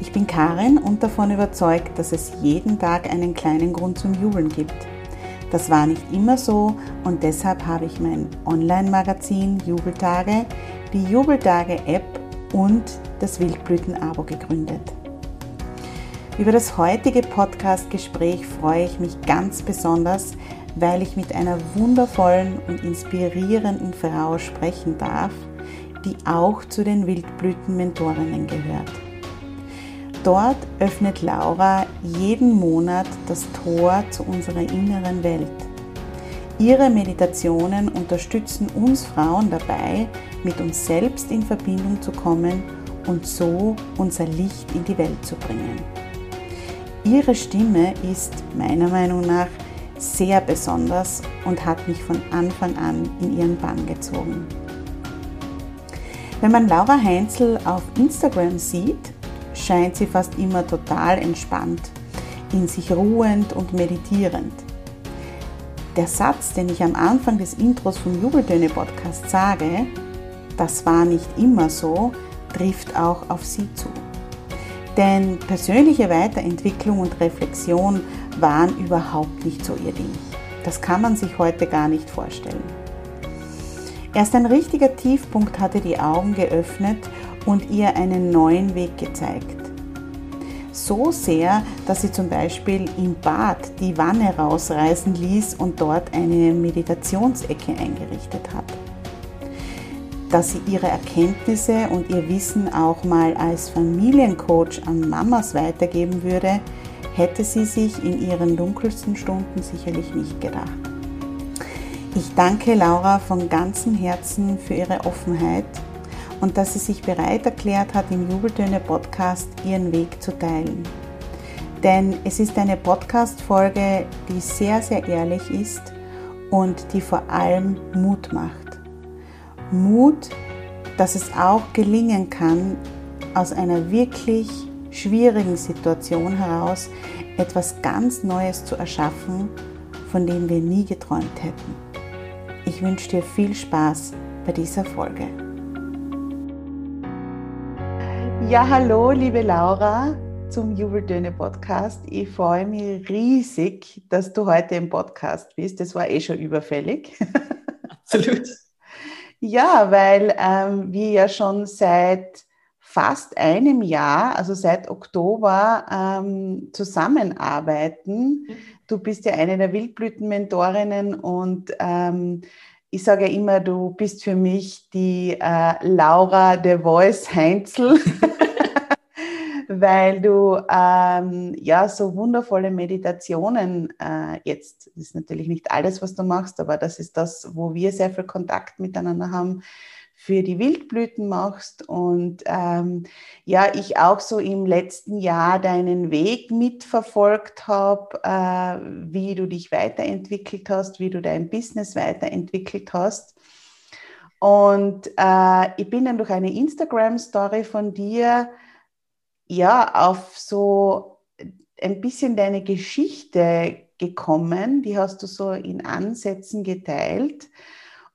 Ich bin Karin und davon überzeugt, dass es jeden Tag einen kleinen Grund zum Jubeln gibt. Das war nicht immer so und deshalb habe ich mein Online-Magazin Jubeltage, die Jubeltage-App und das Wildblüten-Abo gegründet. Über das heutige Podcast-Gespräch freue ich mich ganz besonders, weil ich mit einer wundervollen und inspirierenden Frau sprechen darf, die auch zu den Wildblüten-Mentorinnen gehört. Dort öffnet Laura jeden Monat das Tor zu unserer inneren Welt. Ihre Meditationen unterstützen uns Frauen dabei, mit uns selbst in Verbindung zu kommen und so unser Licht in die Welt zu bringen. Ihre Stimme ist meiner Meinung nach sehr besonders und hat mich von Anfang an in ihren Bann gezogen. Wenn man Laura Heinzel auf Instagram sieht, scheint sie fast immer total entspannt, in sich ruhend und meditierend. Der Satz, den ich am Anfang des Intros vom Jubeltöne Podcast sage, das war nicht immer so, trifft auch auf sie zu. Denn persönliche Weiterentwicklung und Reflexion waren überhaupt nicht so ihr Ding. Das kann man sich heute gar nicht vorstellen. Erst ein richtiger Tiefpunkt hatte die Augen geöffnet und ihr einen neuen Weg gezeigt. So sehr, dass sie zum Beispiel im Bad die Wanne rausreißen ließ und dort eine Meditationsecke eingerichtet hat. Dass sie ihre Erkenntnisse und ihr Wissen auch mal als Familiencoach an Mamas weitergeben würde, hätte sie sich in ihren dunkelsten Stunden sicherlich nicht gedacht. Ich danke Laura von ganzem Herzen für ihre Offenheit und dass sie sich bereit erklärt hat, im Jubeltöne Podcast ihren Weg zu teilen. Denn es ist eine Podcast-Folge, die sehr, sehr ehrlich ist und die vor allem Mut macht. Mut, dass es auch gelingen kann, aus einer wirklich schwierigen Situation heraus etwas ganz Neues zu erschaffen, von dem wir nie geträumt hätten. Ich wünsche dir viel Spaß bei dieser Folge. Ja, hallo, liebe Laura zum Jubeltöne Podcast. Ich freue mich riesig, dass du heute im Podcast bist. Das war eh schon überfällig. Absolut. ja, weil ähm, wir ja schon seit fast einem Jahr, also seit Oktober, ähm, zusammenarbeiten. Mhm. Du bist ja eine der Wildblütenmentorinnen und ähm, ich sage ja immer, du bist für mich die äh, Laura de Voice Heinzel, weil du ähm, ja so wundervolle Meditationen äh, jetzt, das ist natürlich nicht alles, was du machst, aber das ist das, wo wir sehr viel Kontakt miteinander haben, für die Wildblüten machst und ähm, ja, ich auch so im letzten Jahr deinen Weg mitverfolgt habe, äh, wie du dich weiterentwickelt hast, wie du dein Business weiterentwickelt hast. Und äh, ich bin dann durch eine Instagram-Story von dir ja auf so ein bisschen deine Geschichte gekommen, die hast du so in Ansätzen geteilt.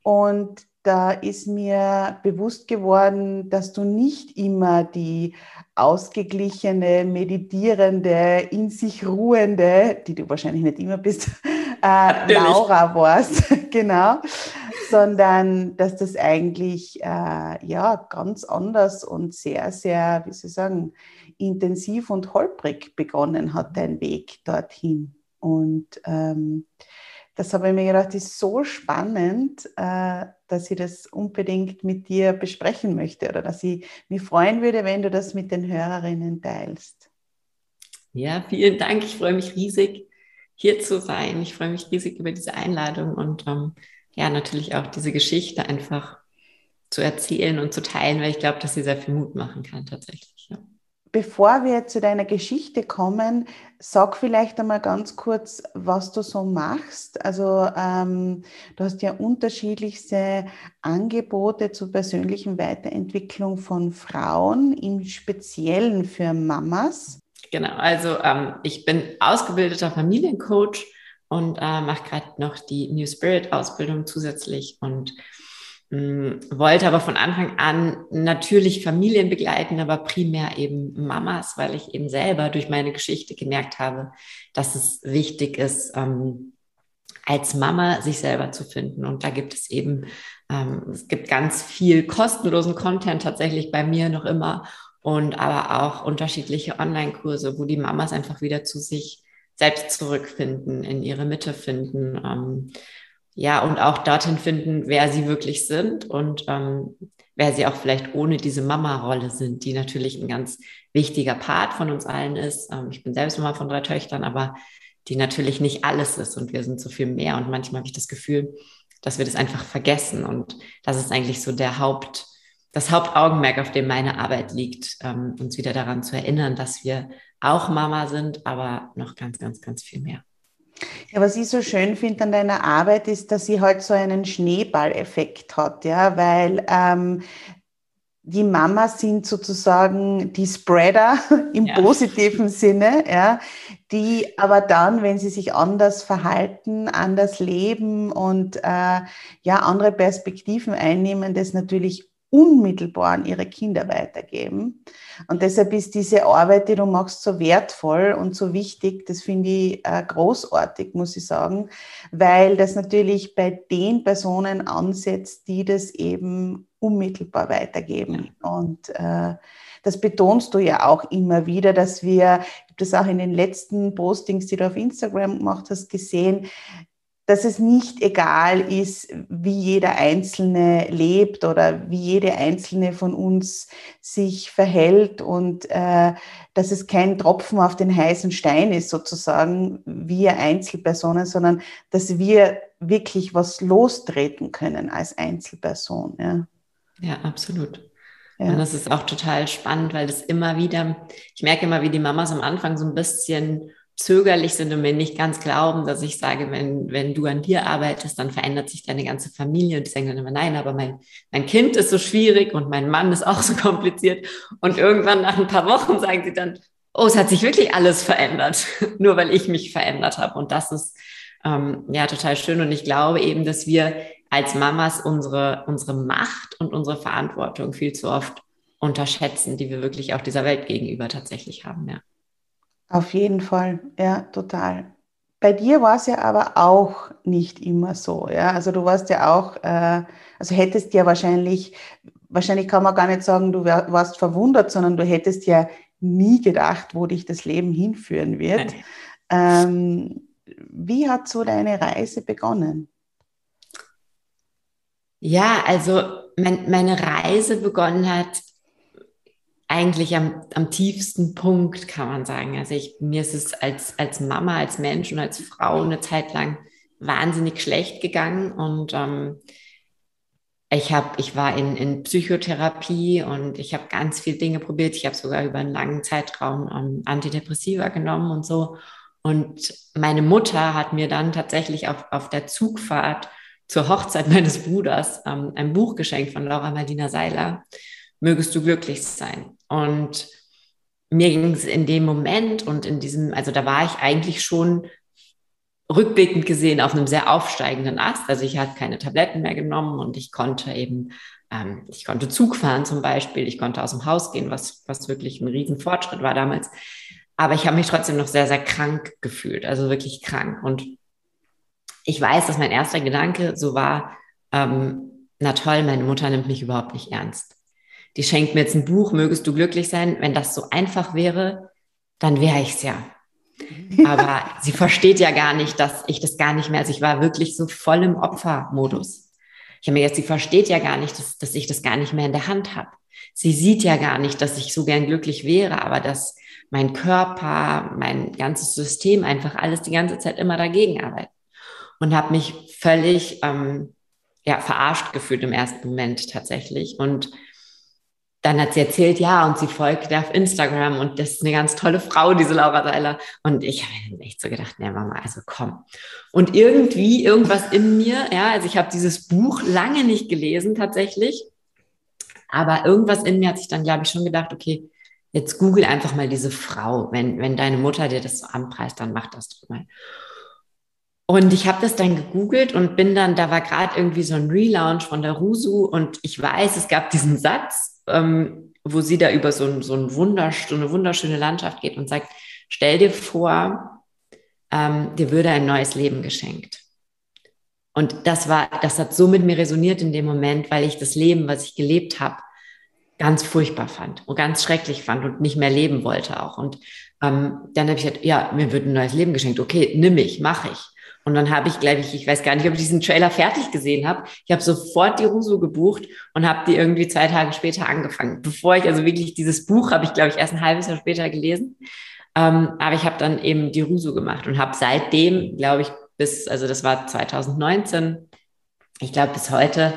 Und da ist mir bewusst geworden, dass du nicht immer die ausgeglichene, meditierende, in sich ruhende, die du wahrscheinlich nicht immer bist, äh, Laura warst, genau, sondern dass das eigentlich äh, ja ganz anders und sehr, sehr, wie soll ich sagen, intensiv und holprig begonnen hat, dein Weg dorthin. Und ähm, das habe ich mir gedacht, ist so spannend, äh, dass ich das unbedingt mit dir besprechen möchte oder dass ich mich freuen würde, wenn du das mit den Hörerinnen teilst. Ja, vielen Dank. Ich freue mich riesig, hier zu sein. Ich freue mich riesig über diese Einladung und ähm, ja, natürlich auch diese Geschichte einfach zu erzählen und zu teilen, weil ich glaube, dass sie sehr viel Mut machen kann tatsächlich. Bevor wir zu deiner Geschichte kommen, sag vielleicht einmal ganz kurz, was du so machst. Also ähm, du hast ja unterschiedlichste Angebote zur persönlichen Weiterentwicklung von Frauen, im Speziellen für Mamas. Genau, also ähm, ich bin ausgebildeter Familiencoach und äh, mache gerade noch die New Spirit Ausbildung zusätzlich und wollte aber von Anfang an natürlich Familien begleiten, aber primär eben Mamas, weil ich eben selber durch meine Geschichte gemerkt habe, dass es wichtig ist, ähm, als Mama sich selber zu finden. Und da gibt es eben, ähm, es gibt ganz viel kostenlosen Content tatsächlich bei mir noch immer und aber auch unterschiedliche Online-Kurse, wo die Mamas einfach wieder zu sich selbst zurückfinden, in ihre Mitte finden. Ähm, ja, und auch dorthin finden, wer sie wirklich sind und ähm, wer sie auch vielleicht ohne diese Mama-Rolle sind, die natürlich ein ganz wichtiger Part von uns allen ist. Ähm, ich bin selbst Mama von drei Töchtern, aber die natürlich nicht alles ist und wir sind so viel mehr. Und manchmal habe ich das Gefühl, dass wir das einfach vergessen. Und das ist eigentlich so der Haupt, das Hauptaugenmerk, auf dem meine Arbeit liegt, ähm, uns wieder daran zu erinnern, dass wir auch Mama sind, aber noch ganz, ganz, ganz viel mehr. Ja, was ich so schön finde an deiner Arbeit ist, dass sie halt so einen Schneeballeffekt hat, ja, weil ähm, die Mamas sind sozusagen die Spreader im ja. positiven Sinne, ja, die aber dann, wenn sie sich anders verhalten, anders leben und äh, ja andere Perspektiven einnehmen, das natürlich unmittelbar an ihre Kinder weitergeben. Und deshalb ist diese Arbeit, die du machst, so wertvoll und so wichtig. Das finde ich äh, großartig, muss ich sagen, weil das natürlich bei den Personen ansetzt, die das eben unmittelbar weitergeben. Und äh, das betonst du ja auch immer wieder, dass wir, ich habe das auch in den letzten Postings, die du auf Instagram gemacht hast, gesehen, dass es nicht egal ist, wie jeder Einzelne lebt oder wie jede Einzelne von uns sich verhält und äh, dass es kein Tropfen auf den heißen Stein ist, sozusagen, wir Einzelpersonen, sondern dass wir wirklich was lostreten können als Einzelperson. Ja, ja absolut. Ja. Und das ist auch total spannend, weil das immer wieder, ich merke immer, wie die Mamas am Anfang so ein bisschen zögerlich sind und mir nicht ganz glauben, dass ich sage, wenn, wenn du an dir arbeitest, dann verändert sich deine ganze Familie. Und die sagen dann immer, nein, aber mein, mein Kind ist so schwierig und mein Mann ist auch so kompliziert. Und irgendwann nach ein paar Wochen sagen sie dann, oh, es hat sich wirklich alles verändert, nur weil ich mich verändert habe. Und das ist ähm, ja total schön. Und ich glaube eben, dass wir als Mamas unsere, unsere Macht und unsere Verantwortung viel zu oft unterschätzen, die wir wirklich auch dieser Welt gegenüber tatsächlich haben, ja. Auf jeden Fall, ja, total. Bei dir war es ja aber auch nicht immer so, ja. Also du warst ja auch, äh, also hättest ja wahrscheinlich, wahrscheinlich kann man gar nicht sagen, du warst verwundert, sondern du hättest ja nie gedacht, wo dich das Leben hinführen wird. Ähm, wie hat so deine Reise begonnen? Ja, also mein, meine Reise begonnen hat eigentlich am, am tiefsten Punkt, kann man sagen. Also ich, mir ist es als, als Mama, als Mensch und als Frau eine Zeit lang wahnsinnig schlecht gegangen und ähm, ich habe, ich war in, in Psychotherapie und ich habe ganz viele Dinge probiert. Ich habe sogar über einen langen Zeitraum ähm, Antidepressiva genommen und so. Und meine Mutter hat mir dann tatsächlich auf, auf der Zugfahrt zur Hochzeit meines Bruders ähm, ein Buch geschenkt von Laura Marlina Seiler mögest du glücklich sein. Und mir ging es in dem Moment und in diesem, also da war ich eigentlich schon rückblickend gesehen auf einem sehr aufsteigenden Ast. Also ich hatte keine Tabletten mehr genommen und ich konnte eben, ähm, ich konnte Zug fahren zum Beispiel, ich konnte aus dem Haus gehen, was, was wirklich ein Riesenfortschritt war damals. Aber ich habe mich trotzdem noch sehr, sehr krank gefühlt, also wirklich krank. Und ich weiß, dass mein erster Gedanke so war, ähm, na toll, meine Mutter nimmt mich überhaupt nicht ernst. Die schenkt mir jetzt ein Buch, mögest du glücklich sein. Wenn das so einfach wäre, dann wäre ich es ja. Aber sie versteht ja gar nicht, dass ich das gar nicht mehr, also ich war wirklich so voll im Opfermodus. Ich habe mir jetzt, sie versteht ja gar nicht, dass, dass ich das gar nicht mehr in der Hand habe. Sie sieht ja gar nicht, dass ich so gern glücklich wäre, aber dass mein Körper, mein ganzes System einfach alles die ganze Zeit immer dagegen arbeitet. Und habe mich völlig ähm, ja, verarscht gefühlt im ersten Moment tatsächlich. Und dann hat sie erzählt, ja, und sie folgt auf Instagram und das ist eine ganz tolle Frau, diese Laura Seiler. Und ich habe echt so gedacht, ne, Mama, also komm. Und irgendwie irgendwas in mir, ja, also ich habe dieses Buch lange nicht gelesen tatsächlich, aber irgendwas in mir hat sich dann, glaube ich, schon gedacht, okay, jetzt google einfach mal diese Frau. Wenn, wenn deine Mutter dir das so anpreist, dann mach das doch mal. Und ich habe das dann gegoogelt und bin dann, da war gerade irgendwie so ein Relaunch von der Rusu und ich weiß, es gab diesen Satz, ähm, wo sie da über so, ein, so, ein wundersch eine wunderschöne Landschaft geht und sagt, stell dir vor, ähm, dir würde ein neues Leben geschenkt. Und das war, das hat so mit mir resoniert in dem Moment, weil ich das Leben, was ich gelebt habe, ganz furchtbar fand und ganz schrecklich fand und nicht mehr leben wollte auch. Und ähm, dann habe ich gesagt, ja, mir wird ein neues Leben geschenkt. Okay, nimm ich, mache ich. Und dann habe ich, glaube ich, ich weiß gar nicht, ob ich diesen Trailer fertig gesehen habe. Ich habe sofort die Rusu gebucht und habe die irgendwie zwei Tage später angefangen. Bevor ich also wirklich dieses Buch habe ich, glaube ich, erst ein halbes Jahr später gelesen. Ähm, aber ich habe dann eben die Rusu gemacht und habe seitdem, glaube ich, bis, also das war 2019, ich glaube bis heute,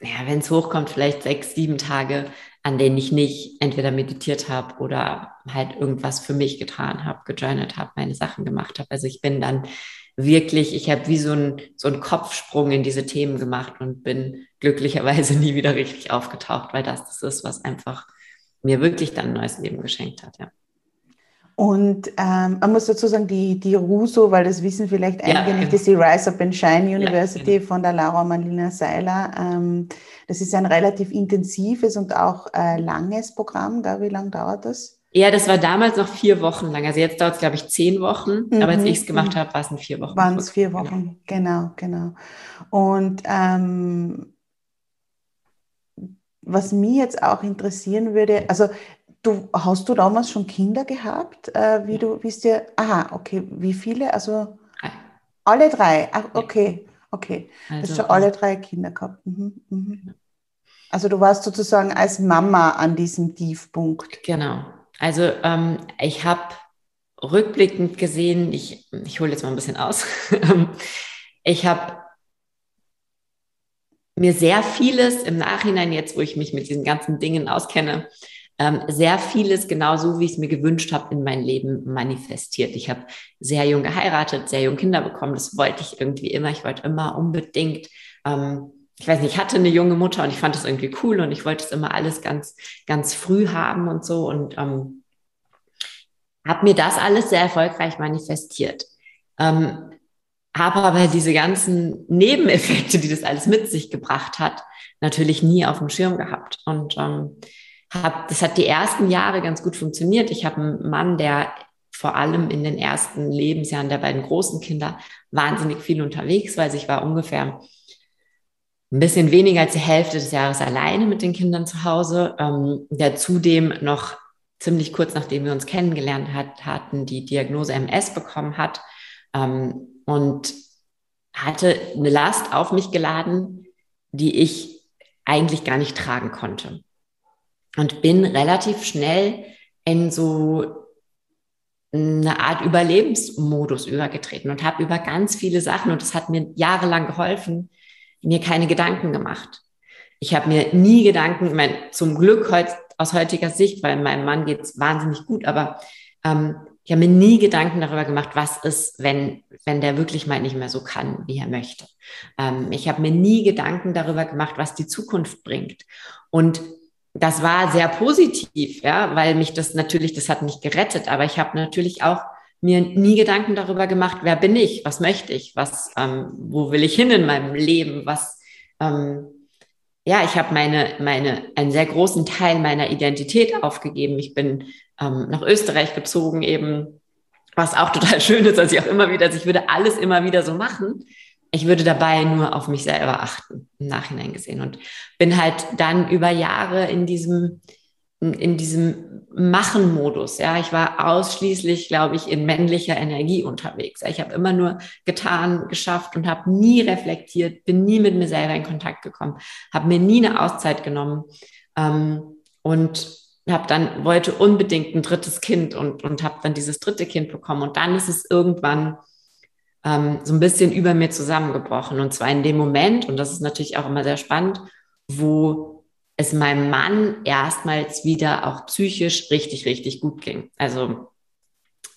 ja, wenn es hochkommt, vielleicht sechs, sieben Tage, an denen ich nicht entweder meditiert habe oder halt irgendwas für mich getan habe, gejournalt habe, meine Sachen gemacht habe. Also ich bin dann wirklich, ich habe wie so ein so einen Kopfsprung in diese Themen gemacht und bin glücklicherweise nie wieder richtig aufgetaucht, weil das das ist, was einfach mir wirklich dann ein neues Leben geschenkt hat, ja. Und ähm, man muss dazu sagen, die, die RUSO, weil das wissen vielleicht einige ja, nicht, genau. ist die Rise Up and Shine University ja, genau. von der Laura Marlina Seiler. Ähm, das ist ein relativ intensives und auch äh, langes Programm. Da, wie lange dauert das? Ja, das war damals noch vier Wochen lang. Also jetzt dauert es, glaube ich, zehn Wochen. Mhm. Aber als ich es gemacht habe, war es in vier Wochen. Waren es vier Wochen, genau, genau. genau. Und ähm, was mich jetzt auch interessieren würde, also du hast du damals schon Kinder gehabt, äh, wie du, wie es dir, aha, okay, wie viele? Also drei. alle drei, ach, okay, okay. Also, du hast schon alle drei Kinder gehabt. Mhm, mhm. Also du warst sozusagen als Mama an diesem Tiefpunkt. Genau. Also ähm, ich habe rückblickend gesehen, ich, ich hole jetzt mal ein bisschen aus, ich habe mir sehr vieles im Nachhinein, jetzt wo ich mich mit diesen ganzen Dingen auskenne, ähm, sehr vieles genauso, wie ich es mir gewünscht habe, in mein Leben manifestiert. Ich habe sehr jung geheiratet, sehr jung Kinder bekommen. Das wollte ich irgendwie immer. Ich wollte immer unbedingt ähm, ich weiß nicht, ich hatte eine junge Mutter und ich fand das irgendwie cool und ich wollte es immer alles ganz, ganz früh haben und so und ähm, habe mir das alles sehr erfolgreich manifestiert. Ähm, habe aber diese ganzen Nebeneffekte, die das alles mit sich gebracht hat, natürlich nie auf dem Schirm gehabt. Und ähm, hab, das hat die ersten Jahre ganz gut funktioniert. Ich habe einen Mann, der vor allem in den ersten Lebensjahren der beiden großen Kinder wahnsinnig viel unterwegs war. Also ich war ungefähr ein bisschen weniger als die Hälfte des Jahres alleine mit den Kindern zu Hause, ähm, der zudem noch ziemlich kurz nachdem wir uns kennengelernt hat, hatten, die Diagnose MS bekommen hat ähm, und hatte eine Last auf mich geladen, die ich eigentlich gar nicht tragen konnte. Und bin relativ schnell in so eine Art Überlebensmodus übergetreten und habe über ganz viele Sachen, und das hat mir jahrelang geholfen, mir keine Gedanken gemacht. Ich habe mir nie Gedanken, ich meine, zum Glück aus heutiger Sicht, weil meinem Mann geht es wahnsinnig gut, aber ähm, ich habe mir nie Gedanken darüber gemacht, was ist, wenn, wenn der wirklich mal nicht mehr so kann, wie er möchte. Ähm, ich habe mir nie Gedanken darüber gemacht, was die Zukunft bringt. Und das war sehr positiv, ja, weil mich das natürlich, das hat mich gerettet, aber ich habe natürlich auch mir nie Gedanken darüber gemacht, wer bin ich, was möchte ich, was, ähm, wo will ich hin in meinem Leben, was, ähm, ja, ich habe meine, meine, einen sehr großen Teil meiner Identität aufgegeben. Ich bin ähm, nach Österreich gezogen, eben, was auch total schön ist, also ich auch immer wieder, also ich würde alles immer wieder so machen. Ich würde dabei nur auf mich selber achten, im Nachhinein gesehen. Und bin halt dann über Jahre in diesem, in diesem Machen-Modus. Ja, ich war ausschließlich, glaube ich, in männlicher Energie unterwegs. Ich habe immer nur getan, geschafft und habe nie reflektiert, bin nie mit mir selber in Kontakt gekommen, habe mir nie eine Auszeit genommen ähm, und habe dann wollte unbedingt ein drittes Kind und und habe dann dieses dritte Kind bekommen und dann ist es irgendwann ähm, so ein bisschen über mir zusammengebrochen und zwar in dem Moment und das ist natürlich auch immer sehr spannend, wo es meinem Mann erstmals wieder auch psychisch richtig, richtig gut ging. Also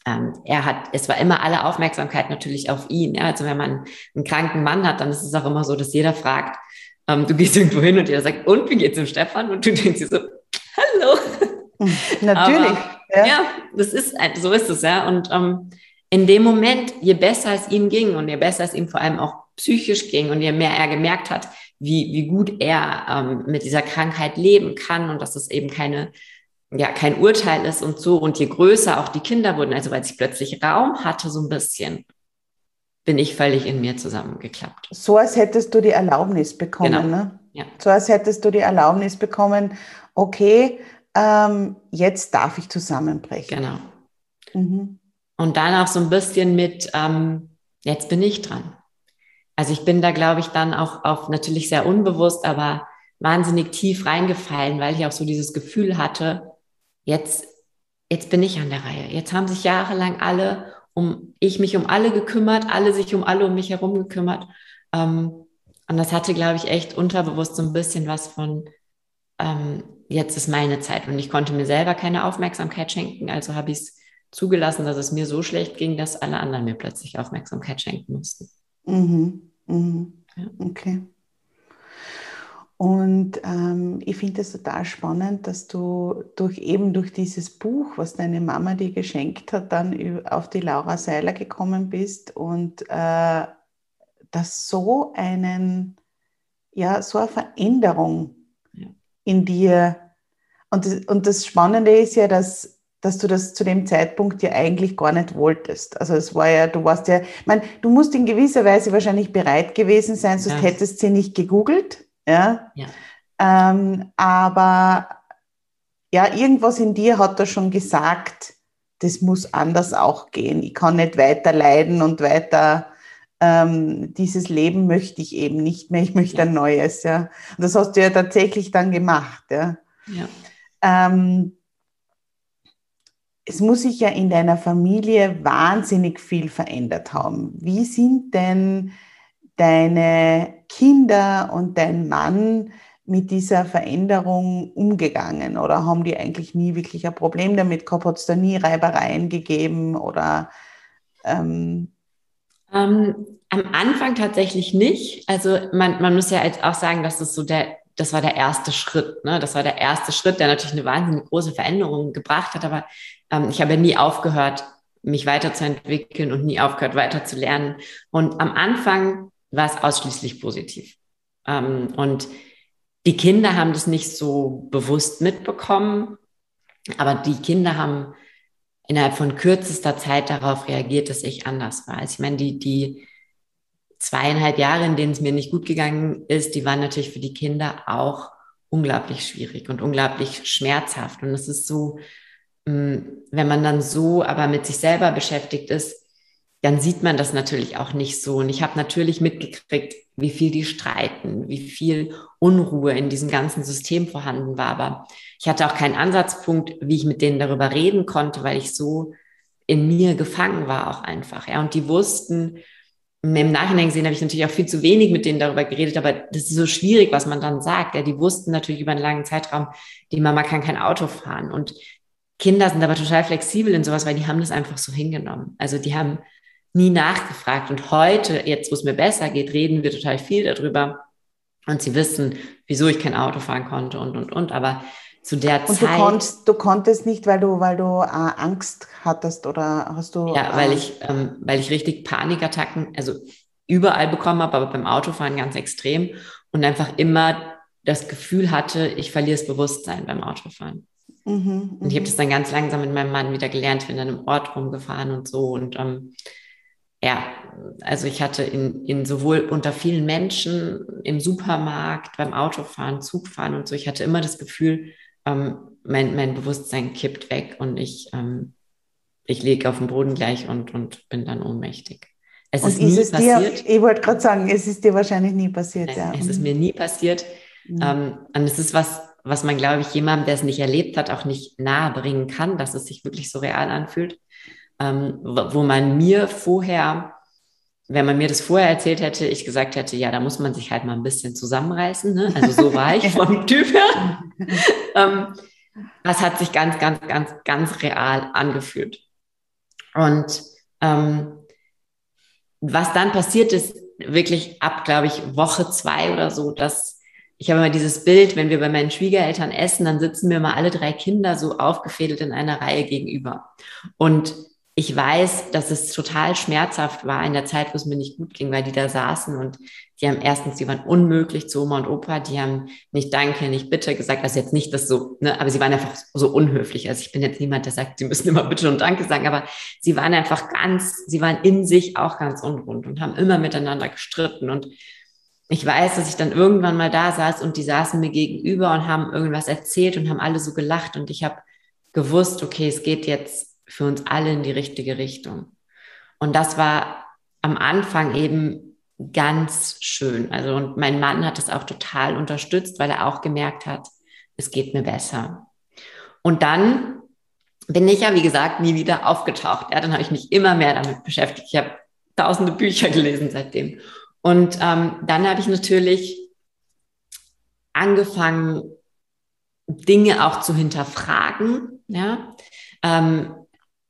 ähm, er hat, es war immer alle Aufmerksamkeit natürlich auf ihn. Ja? Also wenn man einen kranken Mann hat, dann ist es auch immer so, dass jeder fragt, ähm, du gehst irgendwo hin und jeder sagt, und wie geht's dem Stefan? Und du denkst dir so, hallo. Natürlich. Aber, ja. ja. das ist, so ist es, ja. Und ähm, in dem Moment, je besser es ihm ging und je besser es ihm vor allem auch psychisch ging und je mehr er gemerkt hat, wie, wie gut er ähm, mit dieser Krankheit leben kann und dass es eben keine, ja, kein Urteil ist und so. Und je größer auch die Kinder wurden, also weil ich plötzlich Raum hatte, so ein bisschen, bin ich völlig in mir zusammengeklappt. So als hättest du die Erlaubnis bekommen, genau. ne? Ja. So als hättest du die Erlaubnis bekommen, okay, ähm, jetzt darf ich zusammenbrechen. Genau. Mhm. Und dann auch so ein bisschen mit, ähm, jetzt bin ich dran. Also ich bin da, glaube ich, dann auch, auch natürlich sehr unbewusst, aber wahnsinnig tief reingefallen, weil ich auch so dieses Gefühl hatte, jetzt, jetzt bin ich an der Reihe. Jetzt haben sich jahrelang alle um, ich mich um alle gekümmert, alle sich um alle um mich herum gekümmert. Ähm, und das hatte, glaube ich, echt unterbewusst so ein bisschen was von, ähm, jetzt ist meine Zeit. Und ich konnte mir selber keine Aufmerksamkeit schenken, also habe ich es zugelassen, dass es mir so schlecht ging, dass alle anderen mir plötzlich Aufmerksamkeit schenken mussten. Mhm. Mhm. Ja. Okay. Und ähm, ich finde es total spannend, dass du durch eben durch dieses Buch, was deine Mama dir geschenkt hat, dann auf die Laura Seiler gekommen bist und äh, dass so einen, ja, so eine Veränderung ja. in dir und das, und das Spannende ist ja, dass dass du das zu dem Zeitpunkt ja eigentlich gar nicht wolltest. Also es war ja, du warst ja, ich meine, du musst in gewisser Weise wahrscheinlich bereit gewesen sein, sonst ja. hättest sie nicht gegoogelt. Ja. ja. Ähm, aber ja, irgendwas in dir hat da schon gesagt, das muss anders auch gehen. Ich kann nicht weiter leiden und weiter ähm, dieses Leben möchte ich eben nicht mehr. Ich möchte ja. ein neues. Ja. Und das hast du ja tatsächlich dann gemacht. Ja. ja. Ähm, es muss sich ja in deiner Familie wahnsinnig viel verändert haben. Wie sind denn deine Kinder und dein Mann mit dieser Veränderung umgegangen? Oder haben die eigentlich nie wirklich ein Problem damit gehabt? Hat es da nie Reibereien gegeben? Oder ähm ähm, am Anfang tatsächlich nicht. Also man, man muss ja jetzt auch sagen, dass das so der, das war der erste Schritt. Ne? Das war der erste Schritt, der natürlich eine wahnsinnig große Veränderung gebracht hat. Aber ähm, ich habe nie aufgehört, mich weiterzuentwickeln und nie aufgehört, weiterzulernen. Und am Anfang war es ausschließlich positiv. Ähm, und die Kinder haben das nicht so bewusst mitbekommen, aber die Kinder haben innerhalb von kürzester Zeit darauf reagiert, dass ich anders war. Also ich meine, die, die zweieinhalb Jahre, in denen es mir nicht gut gegangen ist, die waren natürlich für die Kinder auch unglaublich schwierig und unglaublich schmerzhaft. Und es ist so, hm, wenn man dann so aber mit sich selber beschäftigt ist, dann sieht man das natürlich auch nicht so. Und ich habe natürlich mitgekriegt, wie viel die streiten, wie viel Unruhe in diesem ganzen System vorhanden war. Aber ich hatte auch keinen Ansatzpunkt, wie ich mit denen darüber reden konnte, weil ich so in mir gefangen war auch einfach. Ja, und die wussten, im Nachhinein gesehen habe ich natürlich auch viel zu wenig mit denen darüber geredet, aber das ist so schwierig, was man dann sagt. Ja, die wussten natürlich über einen langen Zeitraum, die Mama kann kein Auto fahren. Und Kinder sind aber total flexibel in sowas, weil die haben das einfach so hingenommen. Also die haben nie nachgefragt. Und heute, jetzt wo es mir besser geht, reden wir total viel darüber. Und sie wissen, wieso ich kein Auto fahren konnte und, und, und. Aber zu der und Zeit. Du, konntest, du konntest nicht, weil du, weil du äh, Angst hattest oder hast du. Ja, weil ich, ähm, weil ich richtig Panikattacken, also überall bekommen habe, aber beim Autofahren ganz extrem und einfach immer das Gefühl hatte, ich verliere das Bewusstsein beim Autofahren. Mhm, und ich habe mhm. das dann ganz langsam mit meinem Mann wieder gelernt, bin dann im Ort rumgefahren und so. Und ähm, ja, also ich hatte in, in sowohl unter vielen Menschen, im Supermarkt, beim Autofahren, Zugfahren und so, ich hatte immer das Gefühl, ähm, mein, mein Bewusstsein kippt weg und ich, ähm, ich lege auf den Boden gleich und, und bin dann ohnmächtig. Es und ist, nie es passiert. Dir, ich wollte gerade sagen, es ist dir wahrscheinlich nie passiert. Nein, ja. Es ist mir nie passiert. Mhm. Ähm, und es ist was, was man, glaube ich, jemandem, der es nicht erlebt hat, auch nicht nahe bringen kann, dass es sich wirklich so real anfühlt. Ähm, wo man mir vorher, wenn man mir das vorher erzählt hätte, ich gesagt hätte, ja, da muss man sich halt mal ein bisschen zusammenreißen. Ne? Also so war ich vom Typ her. ähm, das hat sich ganz, ganz, ganz, ganz real angefühlt. Und ähm, was dann passiert ist, wirklich ab, glaube ich, Woche zwei oder so, dass ich habe immer dieses Bild, wenn wir bei meinen Schwiegereltern essen, dann sitzen mir mal alle drei Kinder so aufgefädelt in einer Reihe gegenüber. Und ich weiß, dass es total schmerzhaft war in der Zeit, wo es mir nicht gut ging, weil die da saßen und die haben erstens, die waren unmöglich zu Oma und Opa, die haben nicht Danke, nicht Bitte gesagt, also jetzt nicht das so, ne, aber sie waren einfach so unhöflich. Also ich bin jetzt niemand, der sagt, sie müssen immer Bitte und Danke sagen, aber sie waren einfach ganz, sie waren in sich auch ganz unrund und haben immer miteinander gestritten. Und ich weiß, dass ich dann irgendwann mal da saß und die saßen mir gegenüber und haben irgendwas erzählt und haben alle so gelacht. Und ich habe gewusst, okay, es geht jetzt für uns alle in die richtige Richtung. Und das war am Anfang eben ganz schön. Also, und mein Mann hat es auch total unterstützt, weil er auch gemerkt hat, es geht mir besser. Und dann bin ich ja, wie gesagt, nie wieder aufgetaucht. Ja, dann habe ich mich immer mehr damit beschäftigt. Ich habe tausende Bücher gelesen seitdem. Und ähm, dann habe ich natürlich angefangen, Dinge auch zu hinterfragen. Ja, ähm,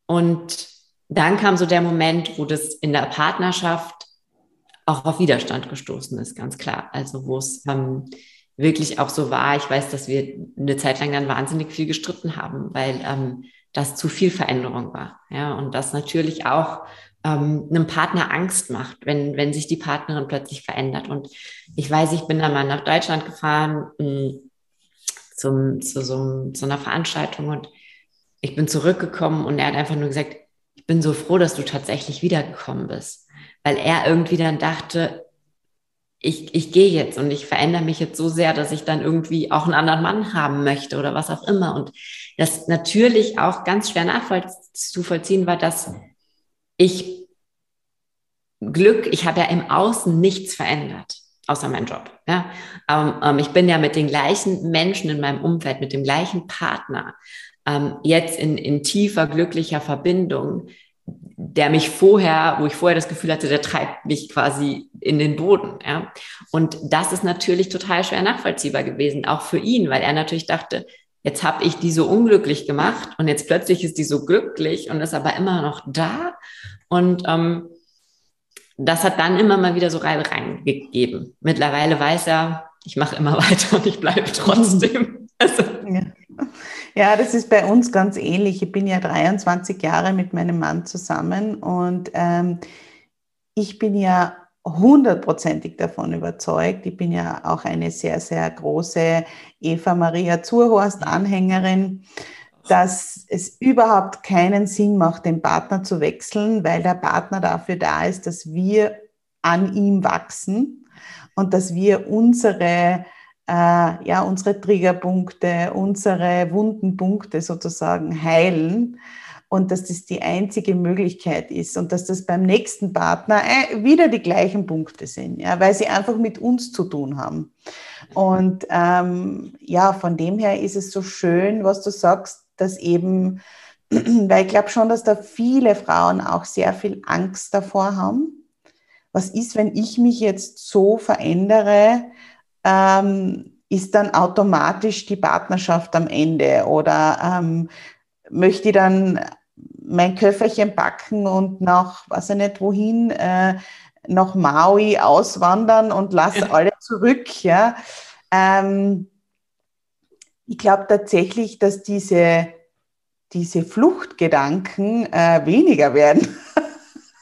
und dann kam so der Moment, wo das in der Partnerschaft auch auf Widerstand gestoßen ist, ganz klar. Also wo es ähm, wirklich auch so war. Ich weiß, dass wir eine Zeit lang dann wahnsinnig viel gestritten haben, weil ähm, das zu viel Veränderung war. Ja, und das natürlich auch ähm, einem Partner Angst macht, wenn, wenn sich die Partnerin plötzlich verändert. Und ich weiß, ich bin dann mal nach Deutschland gefahren mh, mm, zum, zu so, zu einer Veranstaltung und ich bin zurückgekommen und er hat einfach nur gesagt, ich bin so froh, dass du tatsächlich wiedergekommen bist. Weil er irgendwie dann dachte, ich, ich gehe jetzt und ich verändere mich jetzt so sehr, dass ich dann irgendwie auch einen anderen Mann haben möchte oder was auch immer. Und das natürlich auch ganz schwer nachzuvollziehen war, dass ich Glück, ich habe ja im Außen nichts verändert, außer meinen Job. Ja? Ähm, ähm, ich bin ja mit den gleichen Menschen in meinem Umfeld, mit dem gleichen Partner, ähm, jetzt in, in tiefer, glücklicher Verbindung, der mich vorher, wo ich vorher das Gefühl hatte, der treibt mich quasi in den Boden. Ja? Und das ist natürlich total schwer nachvollziehbar gewesen, auch für ihn, weil er natürlich dachte, jetzt habe ich die so unglücklich gemacht und jetzt plötzlich ist die so glücklich und ist aber immer noch da. Und ähm, das hat dann immer mal wieder so reingegeben. Mittlerweile weiß er, ich mache immer weiter und ich bleibe trotzdem. Also, ja. Ja, das ist bei uns ganz ähnlich. Ich bin ja 23 Jahre mit meinem Mann zusammen und ähm, ich bin ja hundertprozentig davon überzeugt. Ich bin ja auch eine sehr, sehr große Eva Maria Zurhorst-Anhängerin, dass es überhaupt keinen Sinn macht, den Partner zu wechseln, weil der Partner dafür da ist, dass wir an ihm wachsen und dass wir unsere ja, unsere Triggerpunkte, unsere Wundenpunkte sozusagen heilen und dass das die einzige Möglichkeit ist und dass das beim nächsten Partner äh, wieder die gleichen Punkte sind, ja, weil sie einfach mit uns zu tun haben. Und ähm, ja, von dem her ist es so schön, was du sagst, dass eben, weil ich glaube schon, dass da viele Frauen auch sehr viel Angst davor haben. Was ist, wenn ich mich jetzt so verändere, ähm, ist dann automatisch die Partnerschaft am Ende oder ähm, möchte ich dann mein Köfferchen packen und nach, weiß ich nicht wohin, äh, nach Maui auswandern und lasse alle zurück, ja. Ähm, Ich glaube tatsächlich, dass diese, diese Fluchtgedanken äh, weniger werden.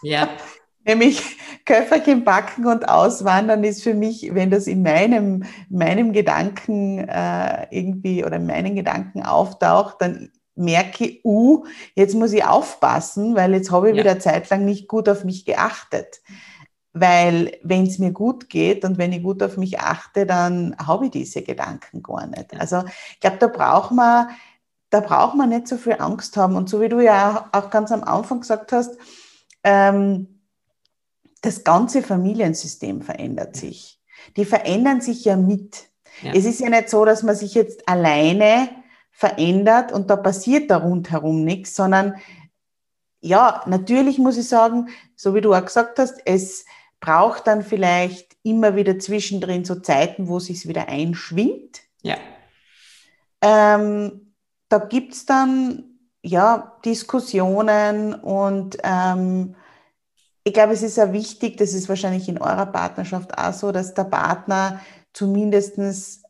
Ja. Nämlich Köfferchen backen und auswandern ist für mich, wenn das in meinem, meinem Gedanken äh, irgendwie oder in meinen Gedanken auftaucht, dann merke, uh, jetzt muss ich aufpassen, weil jetzt habe ich ja. wieder Zeit lang nicht gut auf mich geachtet. Weil wenn es mir gut geht und wenn ich gut auf mich achte, dann habe ich diese Gedanken gar nicht. Also ich glaube, da braucht man, da braucht man nicht so viel Angst haben. Und so wie du ja auch ganz am Anfang gesagt hast, ähm, das ganze Familiensystem verändert sich. Die verändern sich ja mit. Ja. Es ist ja nicht so, dass man sich jetzt alleine verändert und da passiert da rundherum nichts, sondern ja, natürlich muss ich sagen, so wie du auch gesagt hast, es braucht dann vielleicht immer wieder zwischendrin so Zeiten, wo es sich wieder einschwingt. Ja. Ähm, da gibt es dann ja Diskussionen und ähm, ich glaube, es ist ja wichtig, das ist wahrscheinlich in eurer Partnerschaft auch so, dass der Partner zumindest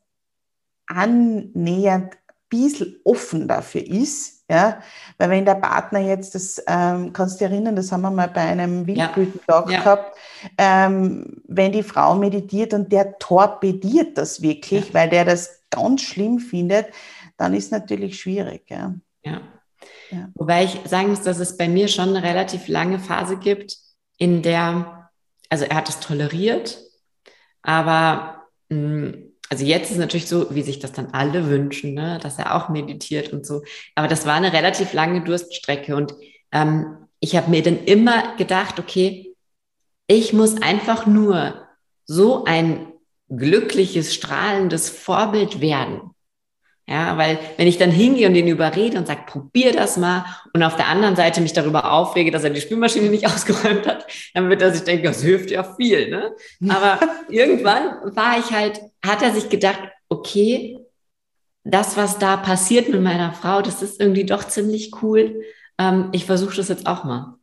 annähernd ein bisschen offen dafür ist, ja, weil wenn der Partner jetzt, das ähm, kannst du erinnern, das haben wir mal bei einem Wildblütentag ja. gehabt, ähm, wenn die Frau meditiert und der torpediert das wirklich, ja. weil der das ganz schlimm findet, dann ist natürlich schwierig. Ja. ja. Ja. Wobei ich sagen muss, dass es bei mir schon eine relativ lange Phase gibt, in der, also er hat es toleriert, aber mm, also jetzt ist natürlich so, wie sich das dann alle wünschen, ne? dass er auch meditiert und so. Aber das war eine relativ lange Durststrecke und ähm, ich habe mir dann immer gedacht, okay, ich muss einfach nur so ein glückliches, strahlendes Vorbild werden. Ja, weil wenn ich dann hingehe und ihn überrede und sage, probier das mal und auf der anderen Seite mich darüber aufrege, dass er die Spülmaschine nicht ausgeräumt hat, dann wird er sich denken, das hilft ja viel. Ne? Aber irgendwann war ich halt, hat er sich gedacht, okay, das, was da passiert mit meiner Frau, das ist irgendwie doch ziemlich cool. Ähm, ich versuche das jetzt auch mal.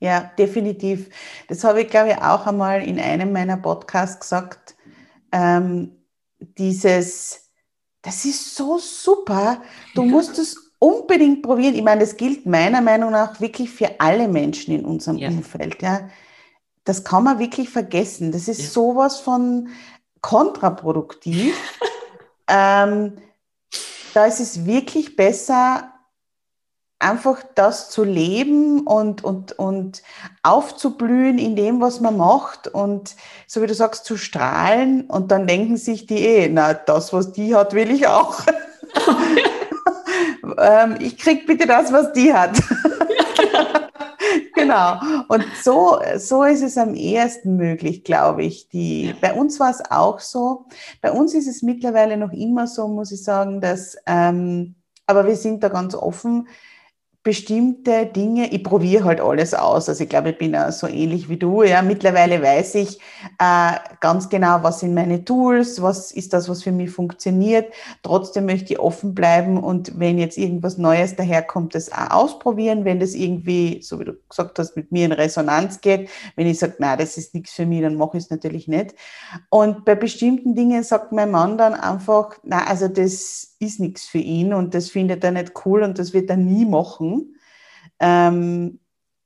Ja, definitiv. Das habe ich, glaube ich, auch einmal in einem meiner Podcasts gesagt. Ähm, dieses, das ist so super. Du musst es unbedingt probieren. Ich meine, das gilt meiner Meinung nach wirklich für alle Menschen in unserem ja. Umfeld. Ja. Das kann man wirklich vergessen. Das ist ja. sowas von kontraproduktiv. ähm, da ist es wirklich besser, einfach das zu leben und, und, und aufzublühen in dem, was man macht und so wie du sagst, zu strahlen und dann denken sich die eh, na, das, was die hat, will ich auch. ähm, ich krieg bitte das, was die hat. genau. Und so, so ist es am ehesten möglich, glaube ich. Die, bei uns war es auch so. Bei uns ist es mittlerweile noch immer so, muss ich sagen, dass, ähm, aber wir sind da ganz offen, bestimmte Dinge, ich probiere halt alles aus. Also ich glaube, ich bin auch so ähnlich wie du. Ja, mittlerweile weiß ich äh, ganz genau, was sind meine Tools, was ist das, was für mich funktioniert. Trotzdem möchte ich offen bleiben und wenn jetzt irgendwas Neues daherkommt, das auch ausprobieren, wenn das irgendwie, so wie du gesagt hast, mit mir in Resonanz geht. Wenn ich sage, na, das ist nichts für mich, dann mache ich es natürlich nicht. Und bei bestimmten Dingen sagt mein Mann dann einfach, na, also das ist nichts für ihn und das findet er nicht cool und das wird er nie machen. Ähm,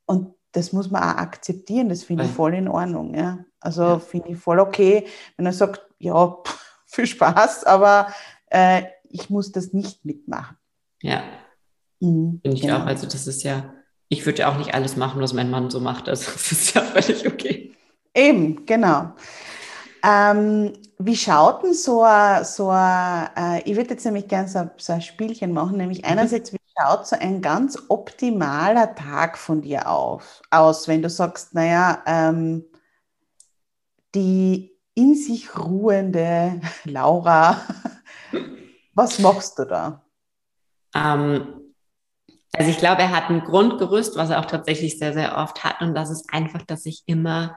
und das muss man auch akzeptieren, das finde ich voll in Ordnung. Ja. Also ja. finde ich voll okay, wenn er sagt, ja, pff, viel Spaß, aber äh, ich muss das nicht mitmachen. Ja. Mhm, finde ich genau. auch. Also das ist ja, ich würde ja auch nicht alles machen, was mein Mann so macht. Also das ist ja völlig okay. Eben, genau. Ähm, wie schaut denn so ein, so ein äh, ich würde jetzt nämlich gerne so, so, ein Spielchen machen, nämlich mhm. einerseits, wie schaut so ein ganz optimaler Tag von dir auf, aus, wenn du sagst, naja, ähm, die in sich ruhende Laura, was machst du da? Ähm, also ich glaube, er hat ein Grundgerüst, was er auch tatsächlich sehr, sehr oft hat und das ist einfach, dass ich immer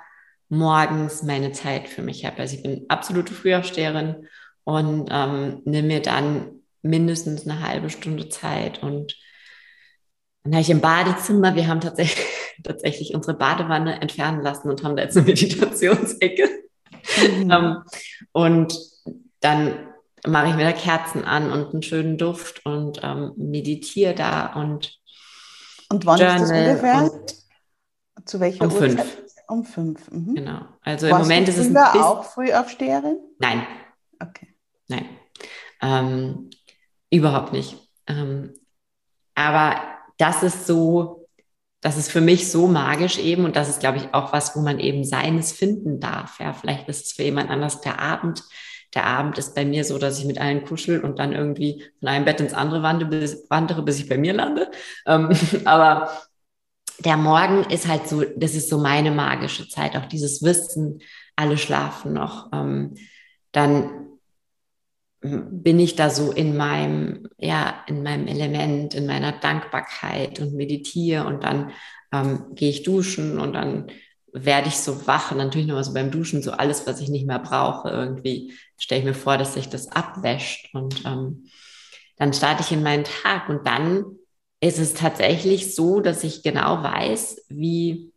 morgens meine Zeit für mich habe. Also ich bin absolute Frühaufsteherin und ähm, nehme mir dann mindestens eine halbe Stunde Zeit und dann habe ich im Badezimmer, wir haben tatsächlich, tatsächlich unsere Badewanne entfernen lassen und haben da jetzt eine Meditationsecke. Mhm. ähm, und dann mache ich mir da Kerzen an und einen schönen Duft und ähm, meditiere da und Und wann ist das ungefähr? Zu welcher um Uhrzeit? fünf. Um fünf. Mhm. Genau. Also Warst im Moment ist es ein bisschen. auch Frühaufsteherin? Nein, Okay. nein. Ähm, überhaupt nicht. Ähm, aber das ist so, das ist für mich so magisch eben und das ist, glaube ich, auch was, wo man eben Seines finden darf. Ja, vielleicht ist es für jemand anders der Abend. Der Abend ist bei mir so, dass ich mit allen kuschel und dann irgendwie von einem Bett ins andere wandere, bis, wandere, bis ich bei mir lande. Ähm, aber der Morgen ist halt so, das ist so meine magische Zeit, auch dieses Wissen, alle schlafen noch. Ähm, dann bin ich da so in meinem, ja, in meinem Element, in meiner Dankbarkeit und meditiere und dann ähm, gehe ich duschen und dann werde ich so wach und natürlich nochmal so beim Duschen so alles, was ich nicht mehr brauche, irgendwie stelle ich mir vor, dass sich das abwäscht und ähm, dann starte ich in meinen Tag und dann ist es tatsächlich so, dass ich genau weiß, wie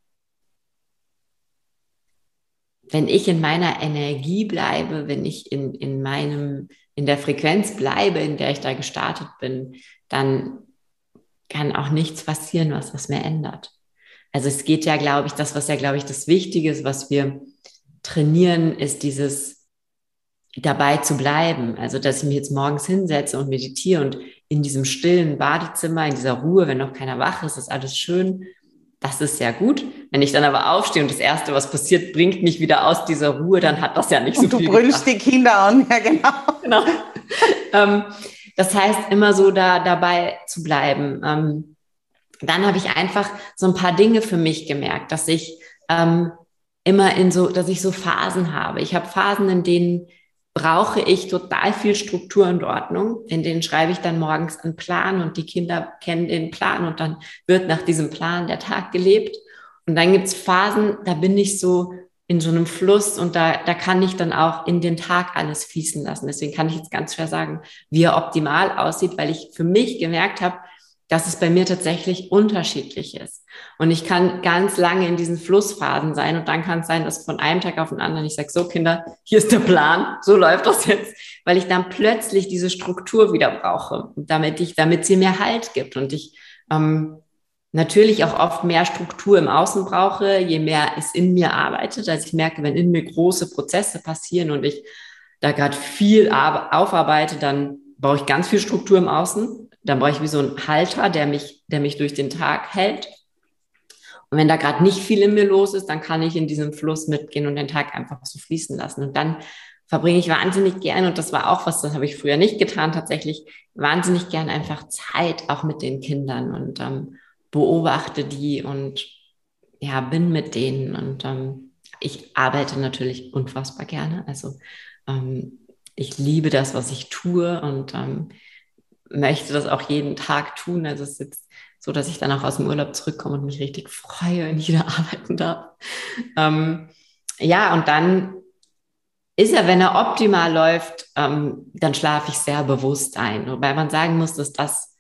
wenn ich in meiner Energie bleibe, wenn ich in, in meinem, in der Frequenz bleibe, in der ich da gestartet bin, dann kann auch nichts passieren, was das mir ändert. Also es geht ja, glaube ich, das, was ja, glaube ich, das Wichtige ist, was wir trainieren, ist dieses dabei zu bleiben. Also, dass ich mich jetzt morgens hinsetze und meditiere und in diesem stillen Badezimmer, in dieser Ruhe, wenn noch keiner wach ist, ist alles schön. Das ist ja gut. Wenn ich dann aber aufstehe und das Erste, was passiert, bringt mich wieder aus dieser Ruhe, dann hat das ja nicht Und so du viel brüllst gebracht. die Kinder an, ja genau. Genau. ähm, das heißt, immer so da dabei zu bleiben. Ähm, dann habe ich einfach so ein paar Dinge für mich gemerkt, dass ich ähm, immer in so, dass ich so Phasen habe. Ich habe Phasen, in denen brauche ich total viel Struktur und Ordnung. In denen schreibe ich dann morgens einen Plan und die Kinder kennen den Plan und dann wird nach diesem Plan der Tag gelebt. Und dann gibt's Phasen, da bin ich so in so einem Fluss und da, da kann ich dann auch in den Tag alles fließen lassen. Deswegen kann ich jetzt ganz schwer sagen, wie er optimal aussieht, weil ich für mich gemerkt habe, dass es bei mir tatsächlich unterschiedlich ist. Und ich kann ganz lange in diesen Flussphasen sein und dann kann es sein, dass von einem Tag auf den anderen ich sage, so Kinder, hier ist der Plan, so läuft das jetzt, weil ich dann plötzlich diese Struktur wieder brauche, damit ich, damit sie mir Halt gibt und ich ähm, natürlich auch oft mehr Struktur im Außen brauche, je mehr es in mir arbeitet. Also ich merke, wenn in mir große Prozesse passieren und ich da gerade viel aufarbeite, dann brauche ich ganz viel Struktur im Außen dann brauche ich wie so einen Halter, der mich, der mich durch den Tag hält. Und wenn da gerade nicht viel in mir los ist, dann kann ich in diesem Fluss mitgehen und den Tag einfach so fließen lassen. Und dann verbringe ich wahnsinnig gern, und das war auch was, das habe ich früher nicht getan, tatsächlich wahnsinnig gern einfach Zeit auch mit den Kindern und ähm, beobachte die und ja, bin mit denen. Und ähm, ich arbeite natürlich unfassbar gerne. Also ähm, ich liebe das, was ich tue und ähm, möchte das auch jeden Tag tun. Also es ist jetzt so, dass ich dann auch aus dem Urlaub zurückkomme und mich richtig freue und wieder arbeiten darf. Ähm, ja, und dann ist er, wenn er optimal läuft, ähm, dann schlafe ich sehr bewusst ein. Wobei man sagen muss, dass das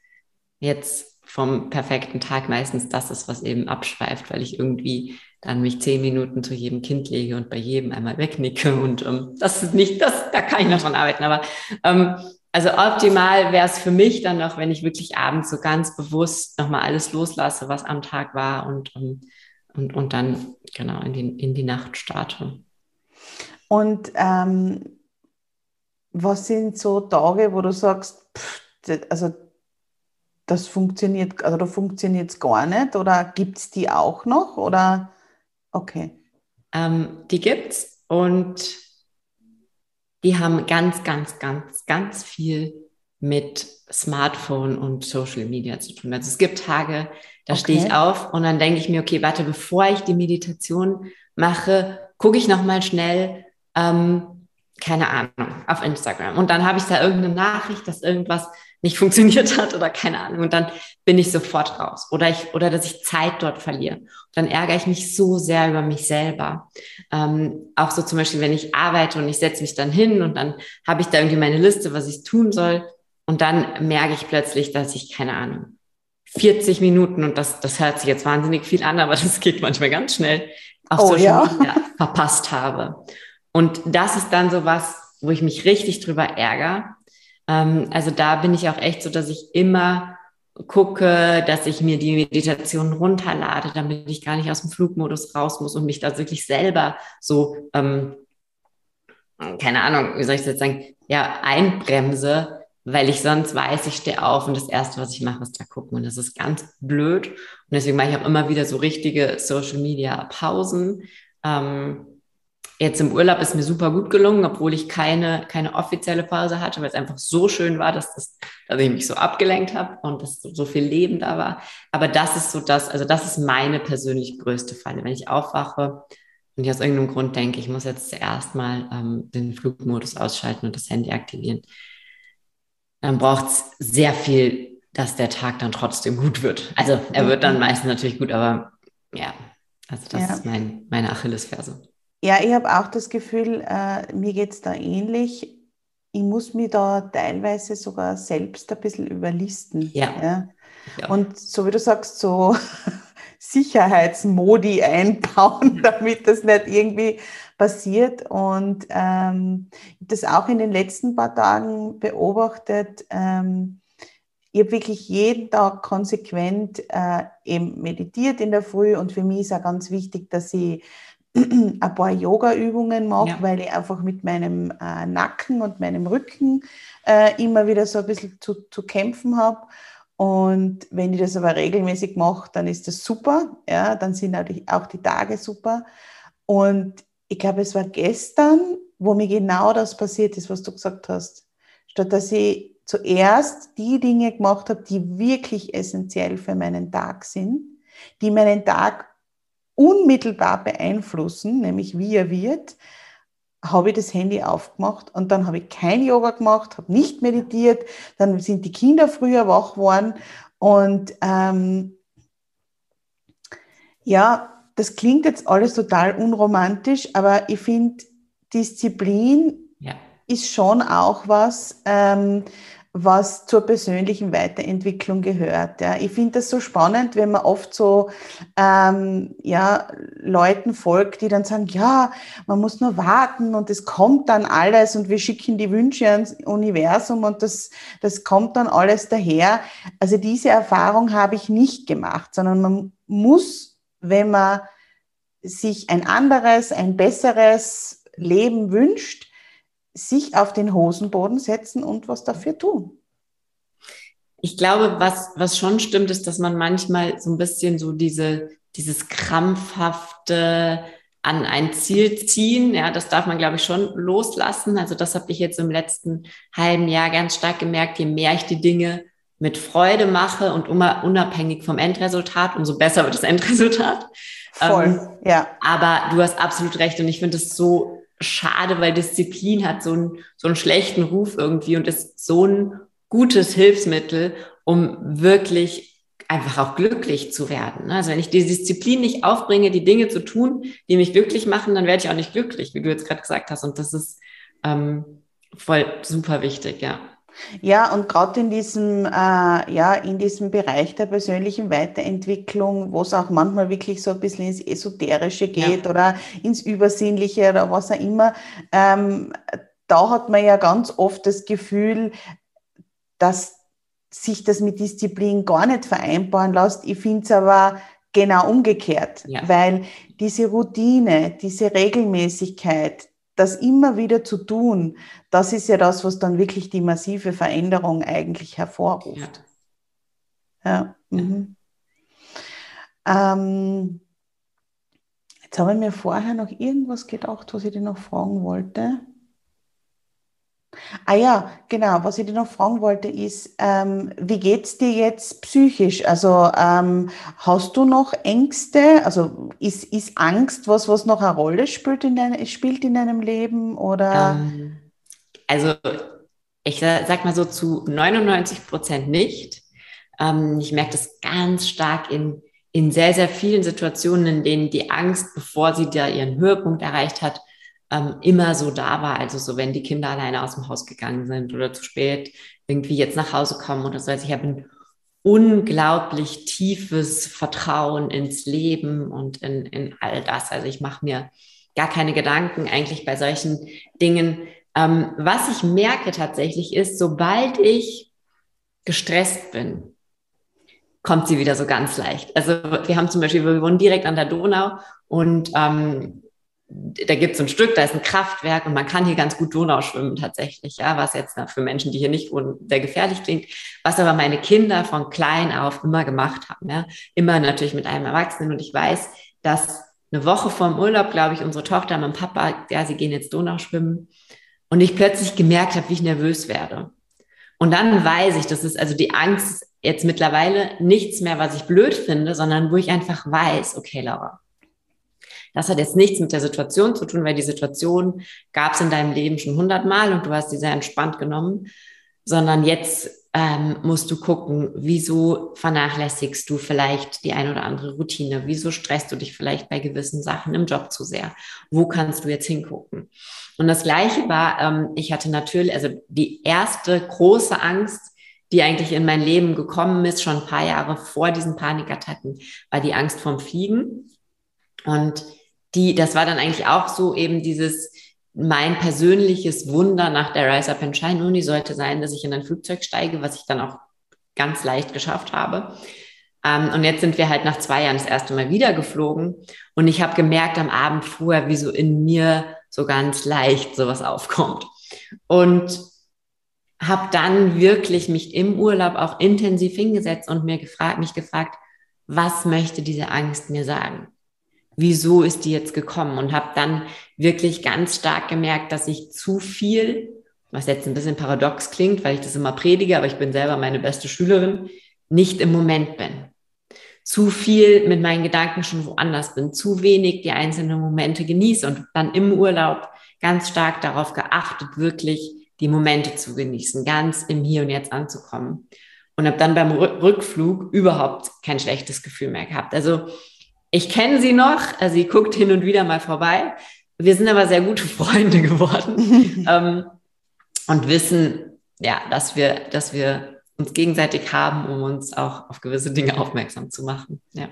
jetzt vom perfekten Tag meistens das ist, was eben abschweift, weil ich irgendwie dann mich zehn Minuten zu jedem Kind lege und bei jedem einmal wegnicke und ähm, das ist nicht, das, da kann ich noch dran arbeiten, aber ähm, also optimal wäre es für mich dann noch, wenn ich wirklich abends so ganz bewusst nochmal alles loslasse, was am Tag war und, und, und, und dann genau in die, in die Nacht starte. Und ähm, was sind so Tage, wo du sagst, pff, also das funktioniert, also da funktioniert es gar nicht oder gibt es die auch noch oder okay? Ähm, die gibt's und die haben ganz, ganz, ganz, ganz viel mit Smartphone und Social Media zu tun. Also es gibt Tage, da okay. stehe ich auf und dann denke ich mir, okay, warte, bevor ich die Meditation mache, gucke ich nochmal schnell, ähm, keine Ahnung, auf Instagram. Und dann habe ich da irgendeine Nachricht, dass irgendwas nicht funktioniert hat oder keine Ahnung. Und dann bin ich sofort raus. Oder ich, oder dass ich Zeit dort verliere. Und dann ärgere ich mich so sehr über mich selber. Ähm, auch so zum Beispiel, wenn ich arbeite und ich setze mich dann hin und dann habe ich da irgendwie meine Liste, was ich tun soll. Und dann merke ich plötzlich, dass ich, keine Ahnung, 40 Minuten, und das, das hört sich jetzt wahnsinnig viel an, aber das geht manchmal ganz schnell, auf Oh, Social ja? Media verpasst habe. Und das ist dann so was, wo ich mich richtig drüber ärgere. Ähm, also da bin ich auch echt so, dass ich immer gucke, dass ich mir die Meditation runterlade, damit ich gar nicht aus dem Flugmodus raus muss und mich da wirklich selber so, ähm, keine Ahnung, wie soll ich das jetzt sagen, ja, einbremse, weil ich sonst weiß, ich stehe auf und das Erste, was ich mache, ist da gucken. Und das ist ganz blöd. Und deswegen mache ich auch immer wieder so richtige Social Media Pausen. Ähm, Jetzt im Urlaub ist mir super gut gelungen, obwohl ich keine, keine offizielle Pause hatte, weil es einfach so schön war, dass, das, dass ich mich so abgelenkt habe und dass so, viel Leben da war. Aber das ist so das, also das ist meine persönlich größte Falle. Wenn ich aufwache und ich aus irgendeinem Grund denke, ich muss jetzt zuerst mal ähm, den Flugmodus ausschalten und das Handy aktivieren, dann braucht es sehr viel, dass der Tag dann trotzdem gut wird. Also er wird dann mhm. meistens natürlich gut, aber ja, also das ja. ist mein, meine Achillesferse. Ja, ich habe auch das Gefühl, äh, mir geht es da ähnlich. Ich muss mich da teilweise sogar selbst ein bisschen überlisten. Ja. ja. ja. Und so wie du sagst, so Sicherheitsmodi einbauen, damit das nicht irgendwie passiert. Und ähm, ich habe das auch in den letzten paar Tagen beobachtet. Ähm, ich habe wirklich jeden Tag konsequent äh, eben meditiert in der Früh und für mich ist auch ganz wichtig, dass ich ein paar Yoga-Übungen mache, ja. weil ich einfach mit meinem äh, Nacken und meinem Rücken äh, immer wieder so ein bisschen zu, zu kämpfen habe. Und wenn ich das aber regelmäßig mache, dann ist das super. Ja, dann sind auch die Tage super. Und ich glaube, es war gestern, wo mir genau das passiert ist, was du gesagt hast. Statt dass ich zuerst die Dinge gemacht habe, die wirklich essentiell für meinen Tag sind, die meinen Tag unmittelbar beeinflussen, nämlich wie er wird, habe ich das Handy aufgemacht und dann habe ich kein Yoga gemacht, habe nicht meditiert, dann sind die Kinder früher wach geworden und ähm, ja, das klingt jetzt alles total unromantisch, aber ich finde, Disziplin ja. ist schon auch was, ähm, was zur persönlichen Weiterentwicklung gehört. Ja. Ich finde das so spannend, wenn man oft so ähm, ja, Leuten folgt, die dann sagen, ja, man muss nur warten und es kommt dann alles und wir schicken die Wünsche ans Universum und das, das kommt dann alles daher. Also diese Erfahrung habe ich nicht gemacht, sondern man muss, wenn man sich ein anderes, ein besseres Leben wünscht, sich auf den Hosenboden setzen und was dafür tun. Ich glaube, was, was schon stimmt, ist, dass man manchmal so ein bisschen so diese, dieses krampfhafte an ein Ziel ziehen, ja, das darf man, glaube ich, schon loslassen. Also das habe ich jetzt im letzten halben Jahr ganz stark gemerkt, je mehr ich die Dinge mit Freude mache und unabhängig vom Endresultat, umso besser wird das Endresultat. Voll, ähm, ja. Aber du hast absolut recht und ich finde es so schade, weil Disziplin hat so einen, so einen schlechten Ruf irgendwie und ist so ein gutes Hilfsmittel, um wirklich einfach auch glücklich zu werden. Also wenn ich die Disziplin nicht aufbringe, die Dinge zu tun, die mich glücklich machen, dann werde ich auch nicht glücklich, wie du jetzt gerade gesagt hast. Und das ist ähm, voll super wichtig, ja. Ja, und gerade in diesem, äh, ja, in diesem Bereich der persönlichen Weiterentwicklung, wo es auch manchmal wirklich so ein bisschen ins Esoterische geht ja. oder ins Übersinnliche oder was auch immer, ähm, da hat man ja ganz oft das Gefühl, dass sich das mit Disziplin gar nicht vereinbaren lässt. Ich finde es aber genau umgekehrt, ja. weil diese Routine, diese Regelmäßigkeit, das immer wieder zu tun, das ist ja das, was dann wirklich die massive Veränderung eigentlich hervorruft. Ja. ja. Mhm. Ähm, jetzt habe ich mir vorher noch irgendwas gedacht, was ich dir noch fragen wollte. Ah ja, genau. Was ich dir noch fragen wollte, ist, ähm, wie geht's dir jetzt psychisch? Also ähm, hast du noch Ängste? Also ist, ist Angst was, was noch eine Rolle spielt in, dein, spielt in deinem Leben? Oder? Ähm, also ich sag mal so zu 99 Prozent nicht. Ähm, ich merke das ganz stark in, in sehr, sehr vielen Situationen, in denen die Angst, bevor sie da ihren Höhepunkt erreicht hat, ähm, immer so da war. Also so, wenn die Kinder alleine aus dem Haus gegangen sind oder zu spät irgendwie jetzt nach Hause kommen oder so. Also ich habe ein unglaublich tiefes Vertrauen ins Leben und in, in all das. Also ich mache mir gar keine Gedanken eigentlich bei solchen Dingen, Ähm, was ich merke tatsächlich ist, sobald ich gestresst bin, kommt sie wieder so ganz leicht. Also wir haben zum Beispiel, wir wohnen direkt an der Donau und ähm, da gibt es ein Stück, da ist ein Kraftwerk und man kann hier ganz gut Donau schwimmen tatsächlich, ja, was jetzt für Menschen, die hier nicht wohnen, sehr gefährlich klingt, was aber meine Kinder von klein auf immer gemacht haben, ja, immer natürlich mit einem Erwachsenen. Und ich weiß, dass eine Woche vorm Urlaub, glaube ich, unsere Tochter, mein Papa, ja, sie gehen jetzt Donau schwimmen. Und ich plötzlich gemerkt habe, wie ich nervös werde. Und dann weiß ich, das ist also die Angst jetzt mittlerweile nichts mehr, was ich blöd finde, sondern wo ich einfach weiß, okay, Laura, das hat jetzt nichts mit der Situation zu tun, weil die Situation gab es in deinem Leben schon hundertmal und du hast sie sehr entspannt genommen, sondern jetzt ähm, musst du gucken, wieso vernachlässigst du vielleicht die ein oder andere Routine, wieso stresst du dich vielleicht bei gewissen Sachen im Job zu sehr, wo kannst du jetzt hingucken. Und das Gleiche war, ähm, ich hatte natürlich, also die erste große Angst, die eigentlich in mein Leben gekommen ist, schon ein paar Jahre vor diesen Panikattacken, war die Angst vorm Fliegen. Und die, das war dann eigentlich auch so eben dieses, mein persönliches Wunder nach der Rise Up and Shine Uni sollte sein, dass ich in ein Flugzeug steige, was ich dann auch ganz leicht geschafft habe. Ähm, und jetzt sind wir halt nach zwei Jahren das erste Mal wieder geflogen. Und ich habe gemerkt am Abend vorher, wie so in mir so ganz leicht sowas aufkommt. Und habe dann wirklich mich im Urlaub auch intensiv hingesetzt und mir gefragt, mich gefragt, was möchte diese Angst mir sagen? Wieso ist die jetzt gekommen und habe dann wirklich ganz stark gemerkt, dass ich zu viel, was jetzt ein bisschen paradox klingt, weil ich das immer predige, aber ich bin selber meine beste Schülerin, nicht im Moment bin. Zu viel mit meinen Gedanken schon woanders bin, zu wenig die einzelnen Momente genieße und dann im Urlaub ganz stark darauf geachtet, wirklich die Momente zu genießen, ganz im Hier und Jetzt anzukommen. Und habe dann beim Rückflug überhaupt kein schlechtes Gefühl mehr gehabt. Also ich kenne sie noch, also sie guckt hin und wieder mal vorbei. Wir sind aber sehr gute Freunde geworden ähm, und wissen, ja, dass wir, dass wir uns gegenseitig haben, um uns auch auf gewisse Dinge aufmerksam zu machen. Ja.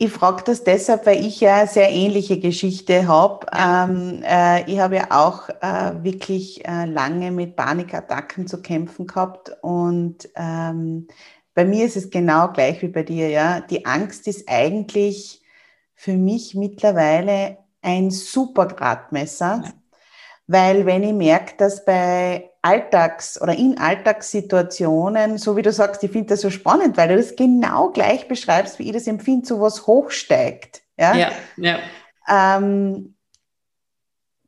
Ich frage das deshalb, weil ich ja eine sehr ähnliche Geschichte habe. Ähm, äh, ich habe ja auch äh, wirklich äh, lange mit Panikattacken zu kämpfen gehabt und ähm, bei mir ist es genau gleich wie bei dir, ja. Die Angst ist eigentlich für mich mittlerweile ein super Gradmesser, ja. weil wenn ich merke, dass bei Alltags- oder in Alltagssituationen, so wie du sagst, ich finde das so spannend, weil du das genau gleich beschreibst, wie ich das empfinde, so was hochsteigt. Ja, ja. ja. Ähm,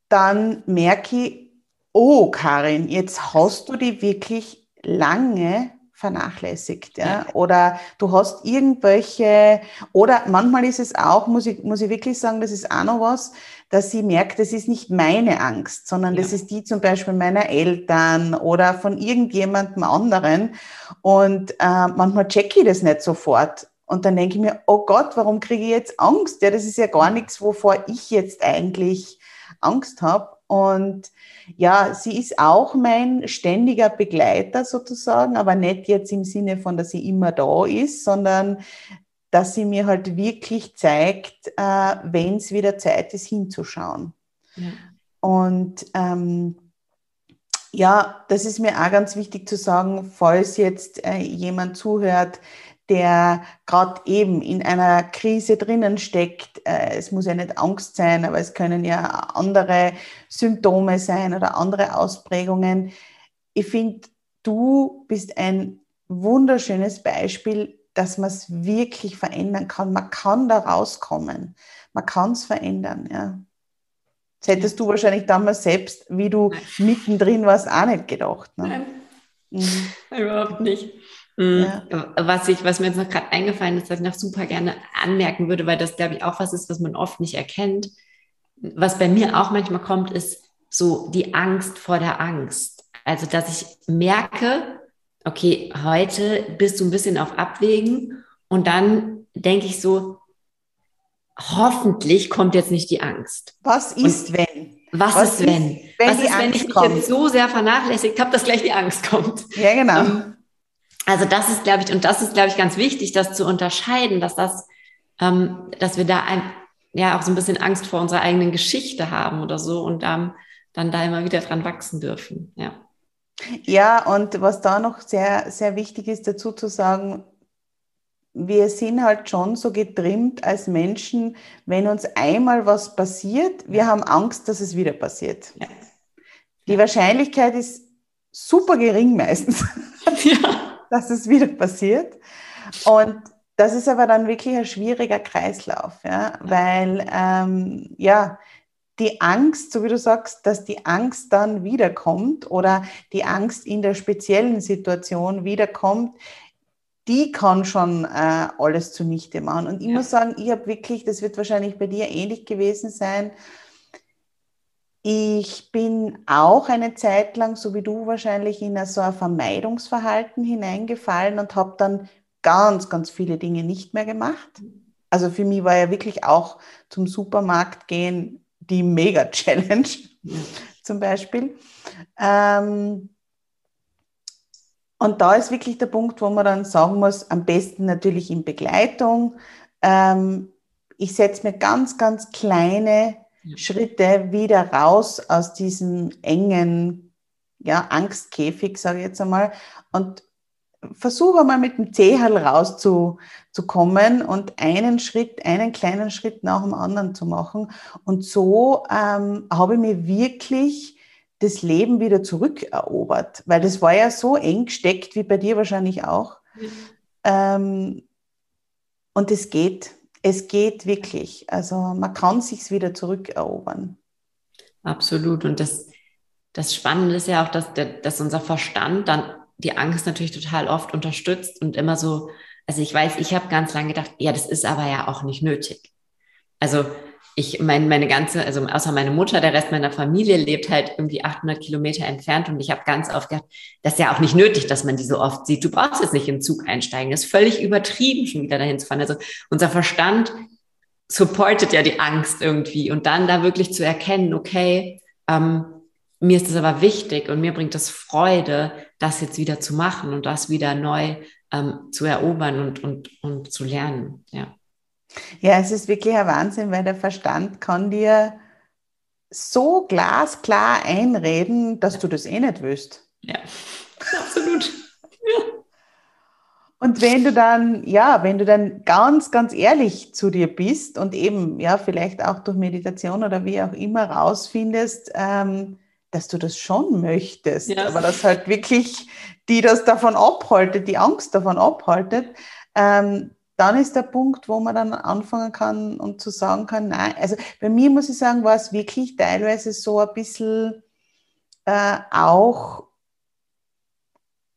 dann merke ich, oh Karin, jetzt hast du die wirklich lange vernachlässigt, ja? Oder du hast irgendwelche, oder manchmal ist es auch, muss ich, muss ich wirklich sagen, das ist auch noch was, dass sie merkt, das ist nicht meine Angst, sondern ja. das ist die zum Beispiel meiner Eltern oder von irgendjemandem anderen. Und äh, manchmal checke ich das nicht sofort. Und dann denke ich mir, oh Gott, warum kriege ich jetzt Angst? Ja, das ist ja gar nichts, wovor ich jetzt eigentlich Angst habe. Und ja, sie ist auch mein ständiger Begleiter sozusagen, aber nicht jetzt im Sinne von, dass sie immer da ist, sondern dass sie mir halt wirklich zeigt, äh, wenn es wieder Zeit ist, hinzuschauen. Ja. Und ähm, ja, das ist mir auch ganz wichtig zu sagen, falls jetzt äh, jemand zuhört, der gerade eben in einer Krise drinnen steckt. Äh, es muss ja nicht Angst sein, aber es können ja andere Symptome sein oder andere Ausprägungen. Ich finde, du bist ein wunderschönes Beispiel, dass man es wirklich verändern kann. Man kann da rauskommen. Man kann es verändern, ja. Das hättest du wahrscheinlich damals selbst, wie du mittendrin warst, auch nicht gedacht. Ne? Nein, mhm. überhaupt nicht. Mhm. Ja. Was, ich, was mir jetzt noch gerade eingefallen ist, was ich noch super gerne anmerken würde, weil das, glaube ich, auch was ist, was man oft nicht erkennt. Was bei mir auch manchmal kommt, ist so die Angst vor der Angst. Also, dass ich merke, okay, heute bist du ein bisschen auf Abwägen und dann denke ich so, hoffentlich kommt jetzt nicht die Angst. Was ist, und wenn? Was, was ist, wenn? wenn was ist, wenn ich mich jetzt so sehr vernachlässigt habe, dass gleich die Angst kommt? Ja, genau. Ähm, also das ist, glaube ich, und das ist, glaube ich, ganz wichtig, das zu unterscheiden, dass das, ähm, dass wir da ein, ja auch so ein bisschen Angst vor unserer eigenen Geschichte haben oder so und ähm, dann da immer wieder dran wachsen dürfen. Ja. Ja, und was da noch sehr, sehr wichtig ist, dazu zu sagen, wir sind halt schon so getrimmt als Menschen, wenn uns einmal was passiert, wir haben Angst, dass es wieder passiert. Ja. Die Wahrscheinlichkeit ist super gering meistens, ja. Dass es wieder passiert. Und das ist aber dann wirklich ein schwieriger Kreislauf, ja, weil ähm, ja, die Angst, so wie du sagst, dass die Angst dann wiederkommt oder die Angst in der speziellen Situation wiederkommt, die kann schon äh, alles zunichte machen. Und ich ja. muss sagen, ich habe wirklich, das wird wahrscheinlich bei dir ähnlich gewesen sein, ich bin auch eine Zeit lang, so wie du wahrscheinlich, in so ein Vermeidungsverhalten hineingefallen und habe dann ganz, ganz viele Dinge nicht mehr gemacht. Also für mich war ja wirklich auch zum Supermarkt gehen die Mega-Challenge zum Beispiel. Ähm, und da ist wirklich der Punkt, wo man dann sagen muss, am besten natürlich in Begleitung. Ähm, ich setze mir ganz, ganz kleine ja. Schritte wieder raus aus diesem engen ja, Angstkäfig, sage ich jetzt einmal, und versuche mal mit dem Zehal rauszukommen und einen Schritt, einen kleinen Schritt nach dem anderen zu machen. Und so ähm, habe ich mir wirklich das Leben wieder zurückerobert, weil das war ja so eng gesteckt, wie bei dir wahrscheinlich auch. Mhm. Ähm, und es geht, es geht wirklich. Also man kann sich wieder zurückerobern. Absolut. Und das, das Spannende ist ja auch, dass, dass unser Verstand dann die Angst natürlich total oft unterstützt und immer so, also ich weiß, ich habe ganz lange gedacht, ja, das ist aber ja auch nicht nötig. Also ich meine, meine ganze, also außer meine Mutter, der Rest meiner Familie lebt halt irgendwie 800 Kilometer entfernt und ich habe ganz oft gedacht, das ist ja auch nicht nötig, dass man die so oft sieht. Du brauchst jetzt nicht in den Zug einsteigen. Das ist völlig übertrieben, schon wieder dahin zu fahren. Also unser Verstand supportet ja die Angst irgendwie und dann da wirklich zu erkennen, okay, ähm, mir ist es aber wichtig und mir bringt es Freude, das jetzt wieder zu machen und das wieder neu ähm, zu erobern und, und, und zu lernen. Ja. Ja, es ist wirklich ein Wahnsinn, weil der Verstand kann dir so glasklar einreden, dass du das eh nicht willst. Ja, absolut. Und wenn du dann, ja, wenn du dann ganz, ganz ehrlich zu dir bist und eben, ja, vielleicht auch durch Meditation oder wie auch immer rausfindest, ähm, dass du das schon möchtest, ja. aber dass halt wirklich die das davon abhaltet, die Angst davon abhaltet, ähm, dann ist der Punkt, wo man dann anfangen kann und zu sagen kann, nein, also bei mir muss ich sagen, war es wirklich teilweise so ein bisschen äh, auch,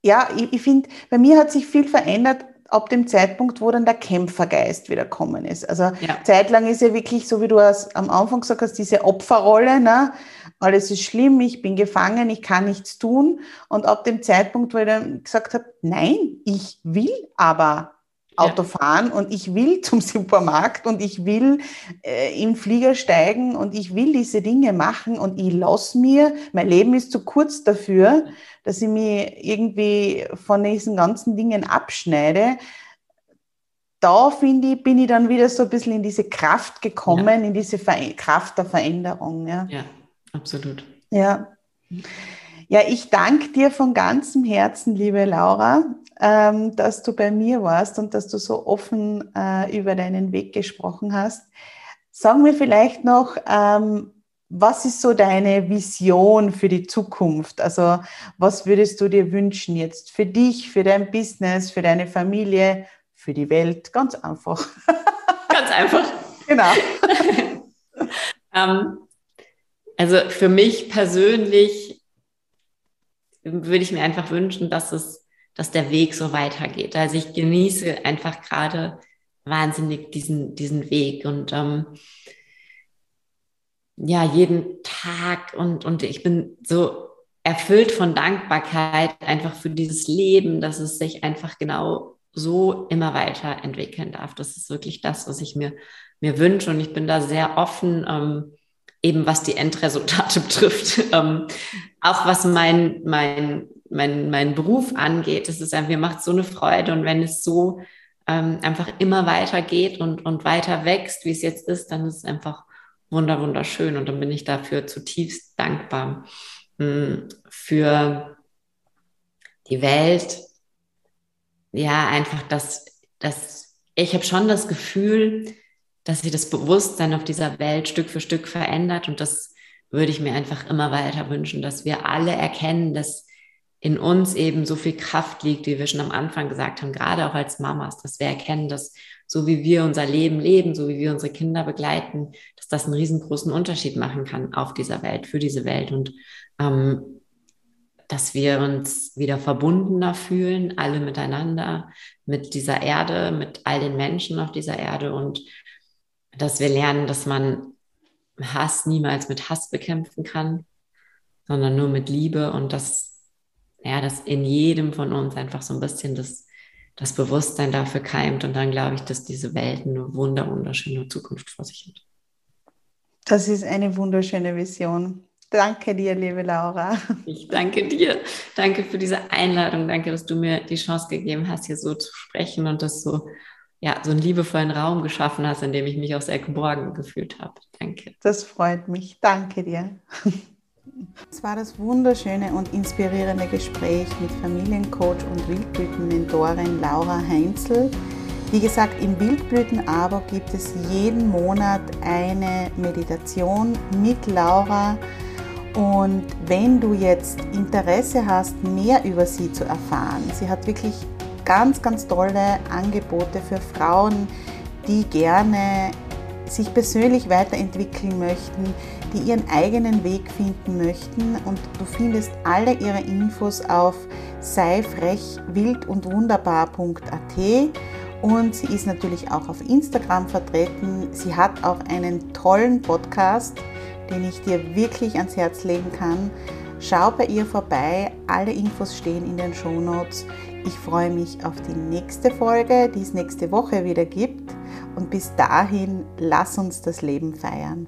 ja, ich, ich finde, bei mir hat sich viel verändert ab dem Zeitpunkt, wo dann der Kämpfergeist wieder kommen ist. Also ja. zeitlang ist ja wirklich, so wie du es am Anfang gesagt hast, diese Opferrolle, ne? alles ist schlimm, ich bin gefangen, ich kann nichts tun. Und ab dem Zeitpunkt, wo ich dann gesagt habe, nein, ich will aber Auto fahren und ich will zum Supermarkt und ich will äh, in Flieger steigen und ich will diese Dinge machen und ich lasse mir, mein Leben ist zu kurz dafür, dass ich mich irgendwie von diesen ganzen Dingen abschneide. Da finde ich, bin ich dann wieder so ein bisschen in diese Kraft gekommen, ja. in diese Ver Kraft der Veränderung. Ja. ja, absolut. Ja. Ja, ich danke dir von ganzem Herzen, liebe Laura, ähm, dass du bei mir warst und dass du so offen äh, über deinen Weg gesprochen hast. Sagen wir vielleicht noch, ähm, was ist so deine Vision für die Zukunft? Also was würdest du dir wünschen jetzt für dich, für dein Business, für deine Familie, für die Welt? Ganz einfach. Ganz einfach. genau. ähm, also für mich persönlich würde ich mir einfach wünschen, dass es, dass der Weg so weitergeht. Also ich genieße einfach gerade wahnsinnig diesen, diesen Weg und ähm, ja, jeden Tag und, und ich bin so erfüllt von Dankbarkeit einfach für dieses Leben, dass es sich einfach genau so immer weiterentwickeln darf. Das ist wirklich das, was ich mir, mir wünsche und ich bin da sehr offen, ähm, eben was die Endresultate betrifft. Ähm, auch was mein, mein, mein, mein Beruf angeht. Es ist einfach, mir macht so eine Freude und wenn es so ähm, einfach immer weiter geht und, und weiter wächst, wie es jetzt ist, dann ist es einfach wunder, wunderschön. Und dann bin ich dafür zutiefst dankbar hm, für die Welt. Ja, einfach, dass, dass ich habe schon das Gefühl, dass sich das Bewusstsein auf dieser Welt Stück für Stück verändert. Und das würde ich mir einfach immer weiter wünschen, dass wir alle erkennen, dass in uns eben so viel Kraft liegt, wie wir schon am Anfang gesagt haben, gerade auch als Mamas, dass wir erkennen, dass so wie wir unser Leben leben, so wie wir unsere Kinder begleiten, dass das einen riesengroßen Unterschied machen kann auf dieser Welt, für diese Welt und ähm, dass wir uns wieder verbundener fühlen, alle miteinander, mit dieser Erde, mit all den Menschen auf dieser Erde und dass wir lernen, dass man Hass niemals mit Hass bekämpfen kann, sondern nur mit Liebe und dass, ja, dass in jedem von uns einfach so ein bisschen das, das Bewusstsein dafür keimt und dann glaube ich, dass diese Welt eine wunder, wunderschöne Zukunft vor sich hat. Das ist eine wunderschöne Vision. Danke dir, liebe Laura. Ich danke dir. Danke für diese Einladung. Danke, dass du mir die Chance gegeben hast, hier so zu sprechen und das so ja, so einen liebevollen Raum geschaffen hast, in dem ich mich auch sehr geborgen gefühlt habe. Danke. Das freut mich. Danke dir. Es war das wunderschöne und inspirierende Gespräch mit Familiencoach und Wildblütenmentorin Laura Heinzel. Wie gesagt, im Wildblütenabo gibt es jeden Monat eine Meditation mit Laura. Und wenn du jetzt Interesse hast, mehr über sie zu erfahren, sie hat wirklich ganz, ganz tolle Angebote für Frauen, die gerne sich persönlich weiterentwickeln möchten, die ihren eigenen Weg finden möchten. Und du findest alle ihre Infos auf sei frech, wild und sie ist natürlich auch auf Instagram vertreten. Sie hat auch einen tollen Podcast, den ich dir wirklich ans Herz legen kann. Schau bei ihr vorbei. Alle Infos stehen in den Show Notes. Ich freue mich auf die nächste Folge, die es nächste Woche wieder gibt. Und bis dahin, lass uns das Leben feiern.